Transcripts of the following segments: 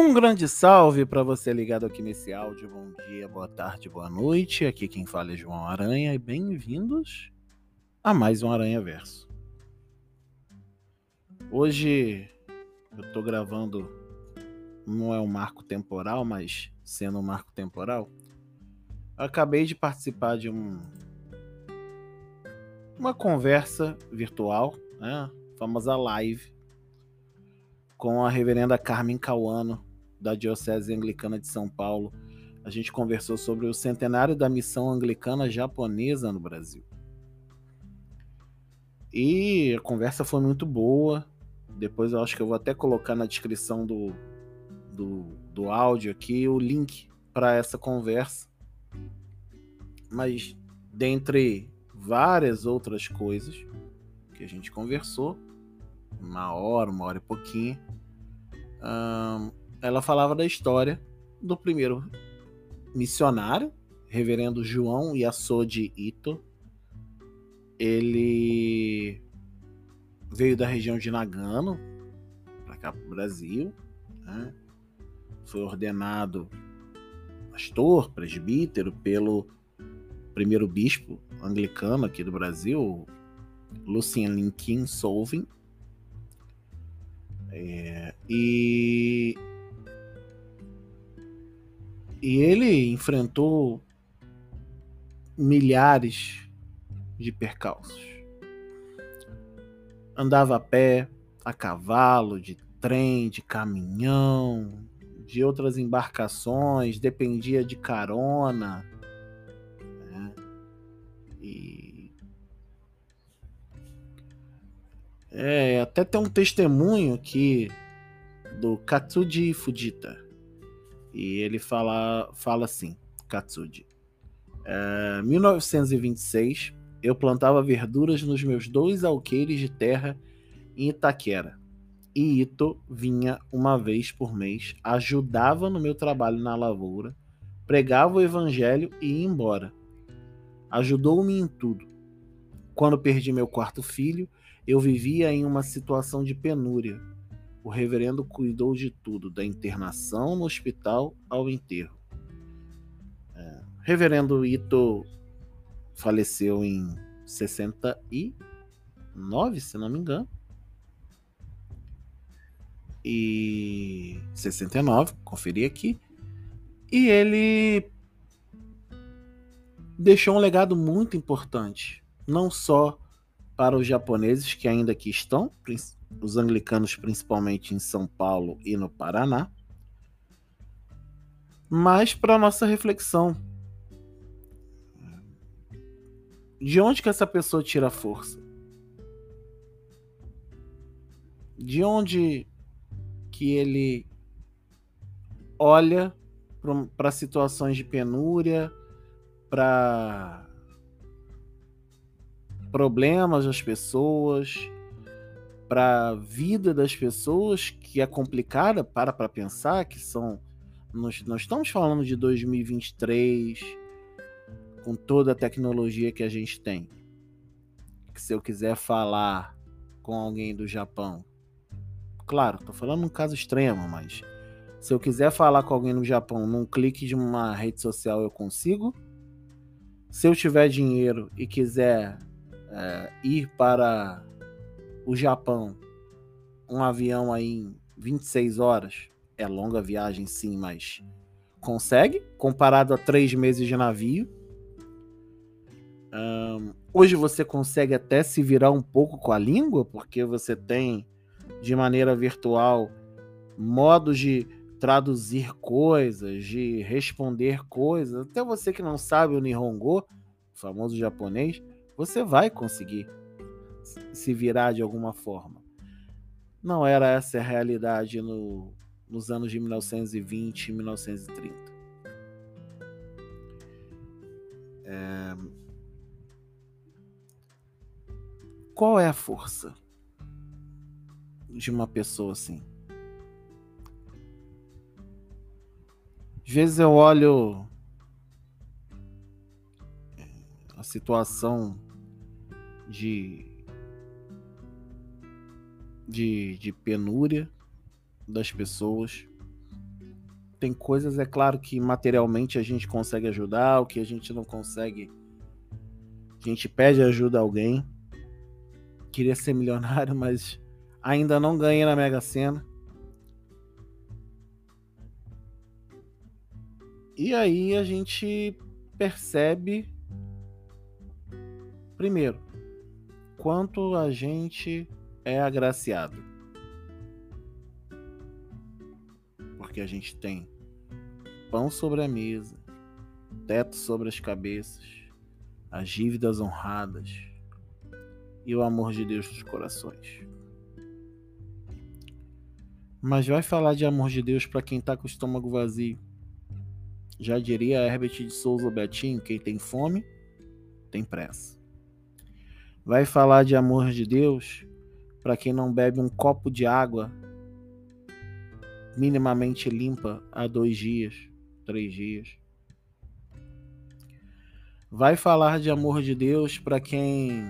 Um grande salve para você ligado aqui nesse áudio. Bom dia, boa tarde, boa noite. Aqui quem fala é João Aranha e bem-vindos a mais um Aranha Verso. Hoje eu tô gravando, não é um marco temporal, mas sendo um marco temporal. Acabei de participar de um uma conversa virtual, né? famosa live com a reverenda Carmen Cauano, da Diocese Anglicana de São Paulo. A gente conversou sobre o centenário da missão anglicana japonesa no Brasil. E a conversa foi muito boa. Depois eu acho que eu vou até colocar na descrição do, do, do áudio aqui o link para essa conversa. Mas dentre várias outras coisas que a gente conversou, uma hora, uma hora e pouquinho. Um, ela falava da história do primeiro missionário, reverendo João Yasodi Ito. Ele veio da região de Nagano para cá para o Brasil. Né? Foi ordenado pastor, presbítero pelo primeiro bispo anglicano aqui do Brasil, Lucien Linkin Solving. É, e, e ele enfrentou milhares de percalços. Andava a pé, a cavalo, de trem, de caminhão, de outras embarcações, dependia de carona. Né? E É, até tem um testemunho aqui do Katsuji Fujita. E ele fala, fala assim: Katsuji. É, 1926, eu plantava verduras nos meus dois alqueires de terra em Itaquera. E Ito vinha uma vez por mês, ajudava no meu trabalho na lavoura, pregava o evangelho e ia embora. Ajudou-me em tudo. Quando perdi meu quarto filho, eu vivia em uma situação de penúria. O reverendo cuidou de tudo, da internação no hospital ao enterro. É, reverendo Ito faleceu em 69, se não me engano. E 69, conferi aqui. E ele deixou um legado muito importante, não só para os japoneses que ainda aqui estão, os anglicanos principalmente em São Paulo e no Paraná, mas para nossa reflexão. De onde que essa pessoa tira força? De onde que ele olha para situações de penúria, para problemas das pessoas, para a vida das pessoas, que é complicada, para para pensar, que são. Nós, nós estamos falando de 2023, com toda a tecnologia que a gente tem. Que se eu quiser falar com alguém do Japão, claro, estou falando um caso extremo, mas se eu quiser falar com alguém no Japão num clique de uma rede social, eu consigo. Se eu tiver dinheiro e quiser é, ir para o Japão, um avião aí em 26 horas, é longa viagem sim, mas consegue, comparado a três meses de navio. Um, hoje você consegue até se virar um pouco com a língua, porque você tem de maneira virtual modos de traduzir coisas, de responder coisas. Até você que não sabe o Nihongo, o famoso japonês, você vai conseguir se virar de alguma forma. Não era essa a realidade no, nos anos de 1920 e 1930. É... Qual é a força de uma pessoa assim? Às vezes eu olho é, a situação de, de, de penúria das pessoas tem coisas, é claro, que materialmente a gente consegue ajudar, o que a gente não consegue, a gente pede ajuda a alguém. Queria ser milionário, mas ainda não ganhei na Mega Sena. E aí a gente percebe, primeiro, quanto a gente é agraciado. Porque a gente tem pão sobre a mesa, teto sobre as cabeças, as dívidas honradas e o amor de Deus nos corações. Mas vai falar de amor de Deus para quem está com o estômago vazio. Já diria Herbert de Souza Betinho: quem tem fome, tem pressa. Vai falar de amor de Deus para quem não bebe um copo de água minimamente limpa há dois dias, três dias. Vai falar de amor de Deus para quem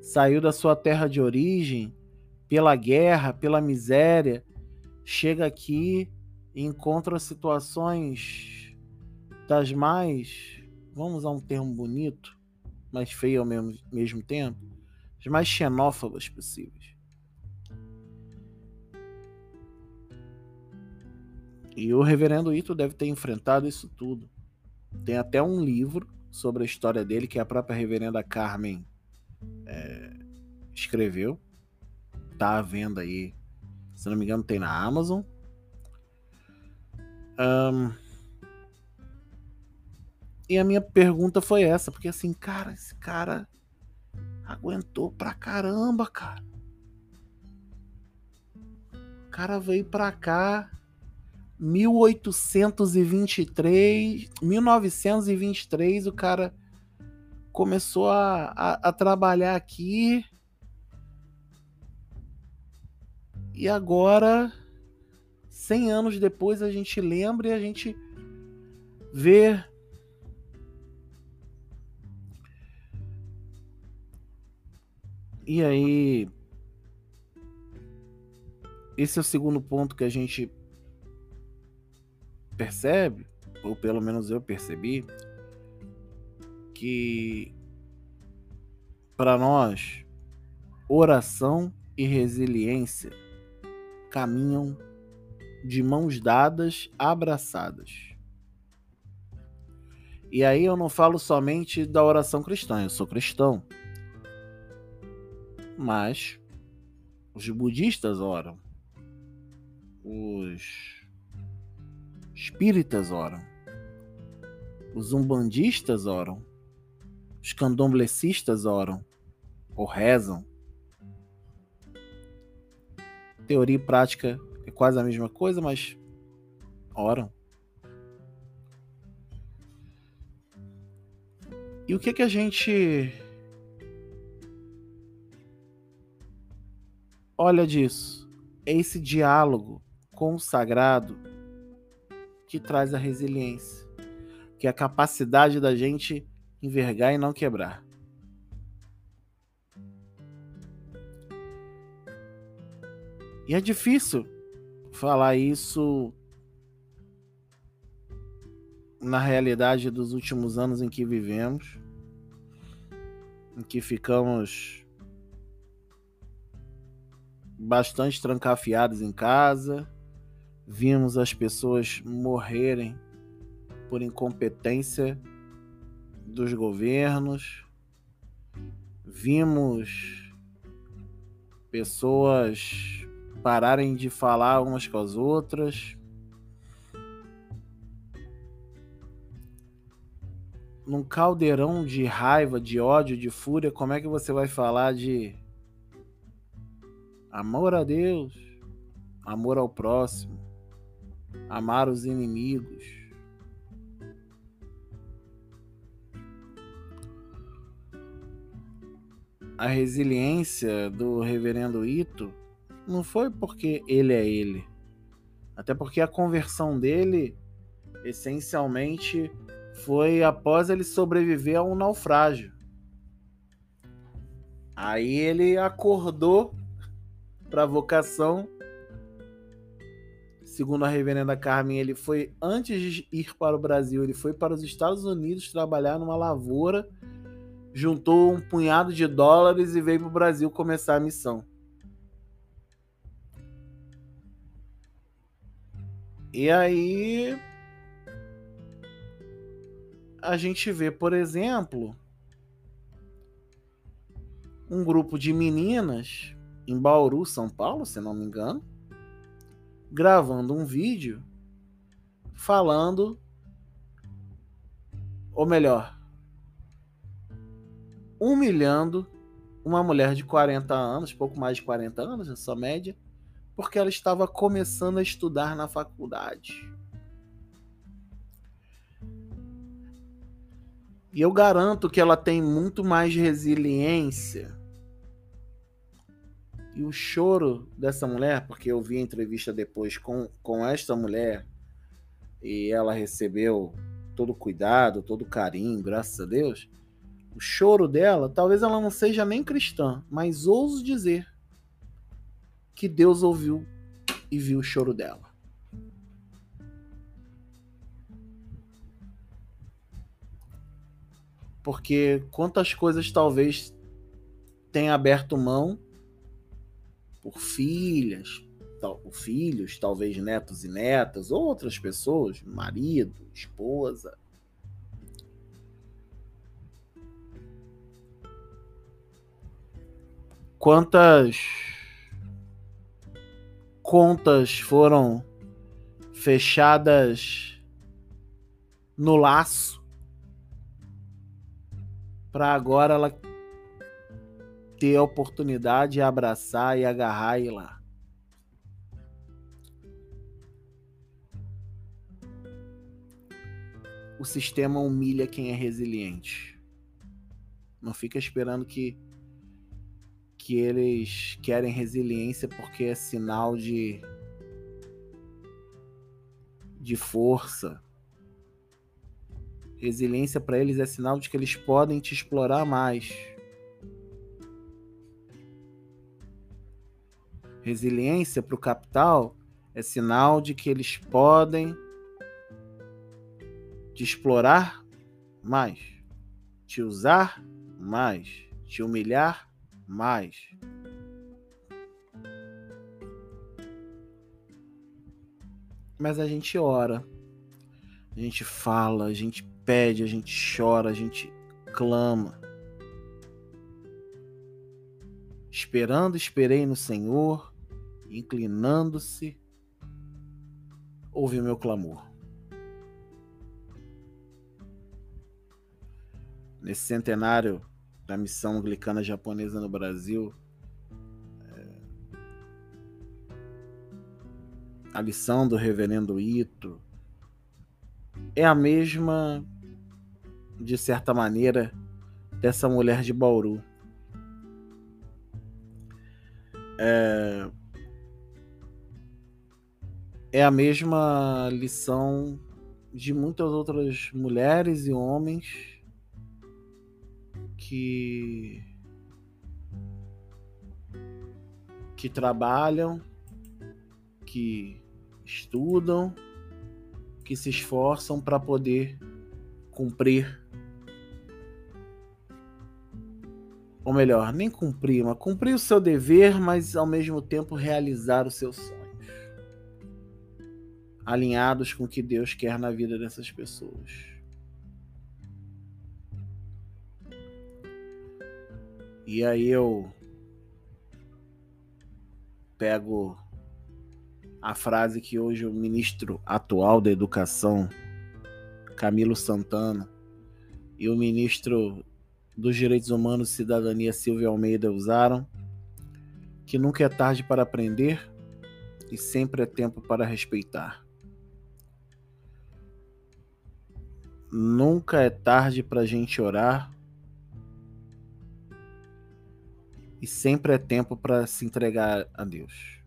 saiu da sua terra de origem pela guerra, pela miséria, chega aqui e encontra situações das mais, vamos usar um termo bonito, mas feio ao mesmo, mesmo tempo, as mais xenófobas possíveis. E o reverendo Ito deve ter enfrentado isso tudo. Tem até um livro sobre a história dele que a própria reverenda Carmen é, escreveu. Tá à venda aí. Se não me engano, tem na Amazon. Um, e a minha pergunta foi essa, porque assim, cara, esse cara aguentou pra caramba, cara. O cara veio pra cá 1823, 1923, o cara começou a, a, a trabalhar aqui. E agora 100 anos depois a gente lembra e a gente vê E aí esse é o segundo ponto que a gente percebe, ou pelo menos eu percebi, que para nós oração e resiliência caminham de mãos dadas, abraçadas. E aí eu não falo somente da oração cristã, eu sou cristão. Mas os budistas oram, os espíritas oram, os umbandistas oram, os candomblecistas oram ou rezam. Teoria e prática é quase a mesma coisa, mas oram. E o que que a gente olha disso? É esse diálogo com o sagrado que traz a resiliência, que é a capacidade da gente envergar e não quebrar. E é difícil falar isso na realidade dos últimos anos em que vivemos, em que ficamos bastante trancafiados em casa, vimos as pessoas morrerem por incompetência dos governos, vimos pessoas pararem de falar umas com as outras. Num caldeirão de raiva, de ódio, de fúria, como é que você vai falar de amor a Deus, amor ao próximo, amar os inimigos? A resiliência do reverendo Ito não foi porque ele é ele. Até porque a conversão dele, essencialmente, foi após ele sobreviver a um naufrágio. Aí ele acordou para a vocação, segundo a reverenda Carmen, ele foi antes de ir para o Brasil, ele foi para os Estados Unidos trabalhar numa lavoura, juntou um punhado de dólares e veio para o Brasil começar a missão. E aí a gente vê, por exemplo, um grupo de meninas em Bauru, São Paulo, se não me engano, gravando um vídeo falando, ou melhor, humilhando uma mulher de 40 anos, pouco mais de 40 anos, essa média, porque ela estava começando a estudar na faculdade. E eu garanto que ela tem muito mais resiliência. E o choro dessa mulher, porque eu vi a entrevista depois com, com esta mulher, e ela recebeu todo cuidado, todo carinho, graças a Deus. O choro dela, talvez ela não seja nem cristã, mas ouso dizer que Deus ouviu e viu o choro dela. Porque quantas coisas talvez tenha aberto mão por filhas, tal, filhos, talvez netos e netas, ou outras pessoas, marido, esposa. Quantas contas foram fechadas no laço para agora ela ter a oportunidade de abraçar e agarrar e ir lá. O sistema humilha quem é resiliente. Não fica esperando que que eles querem resiliência porque é sinal de de força, Resiliência para eles é sinal de que eles podem te explorar mais. Resiliência para o capital é sinal de que eles podem te explorar mais, te usar mais, te humilhar mais. Mas a gente ora, a gente fala, a gente pede, a gente chora, a gente clama. Esperando, esperei no Senhor, inclinando-se, ouve meu clamor. Nesse centenário da missão anglicana japonesa no Brasil, é, a lição do reverendo Ito, é a mesma, de certa maneira, dessa mulher de Bauru. É, é a mesma lição de muitas outras mulheres e homens que que trabalham, que estudam que se esforçam para poder cumprir. Ou melhor, nem cumprir, mas cumprir o seu dever, mas ao mesmo tempo realizar os seus sonhos. Alinhados com o que Deus quer na vida dessas pessoas. E aí eu pego a frase que hoje o ministro atual da Educação, Camilo Santana, e o ministro dos Direitos Humanos e Cidadania, Silvio Almeida, usaram, que nunca é tarde para aprender e sempre é tempo para respeitar. Nunca é tarde para a gente orar e sempre é tempo para se entregar a Deus.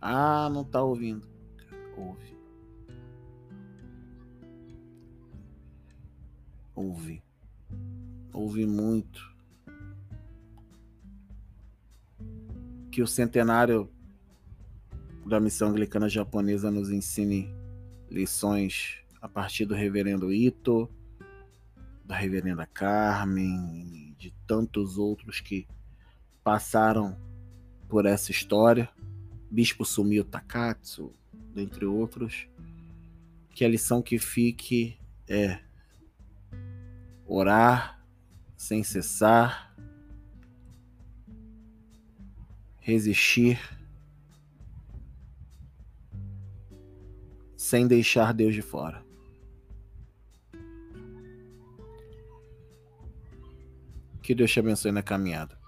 Ah, não tá ouvindo. Ouve. Ouve. Ouve muito. Que o centenário da missão anglicana japonesa nos ensine lições a partir do reverendo Ito, da reverenda Carmen, de tantos outros que passaram por essa história, Bispo Sumio Takatsu, dentre outros, que a lição que fique é orar sem cessar, resistir sem deixar Deus de fora. Que Deus te abençoe na caminhada.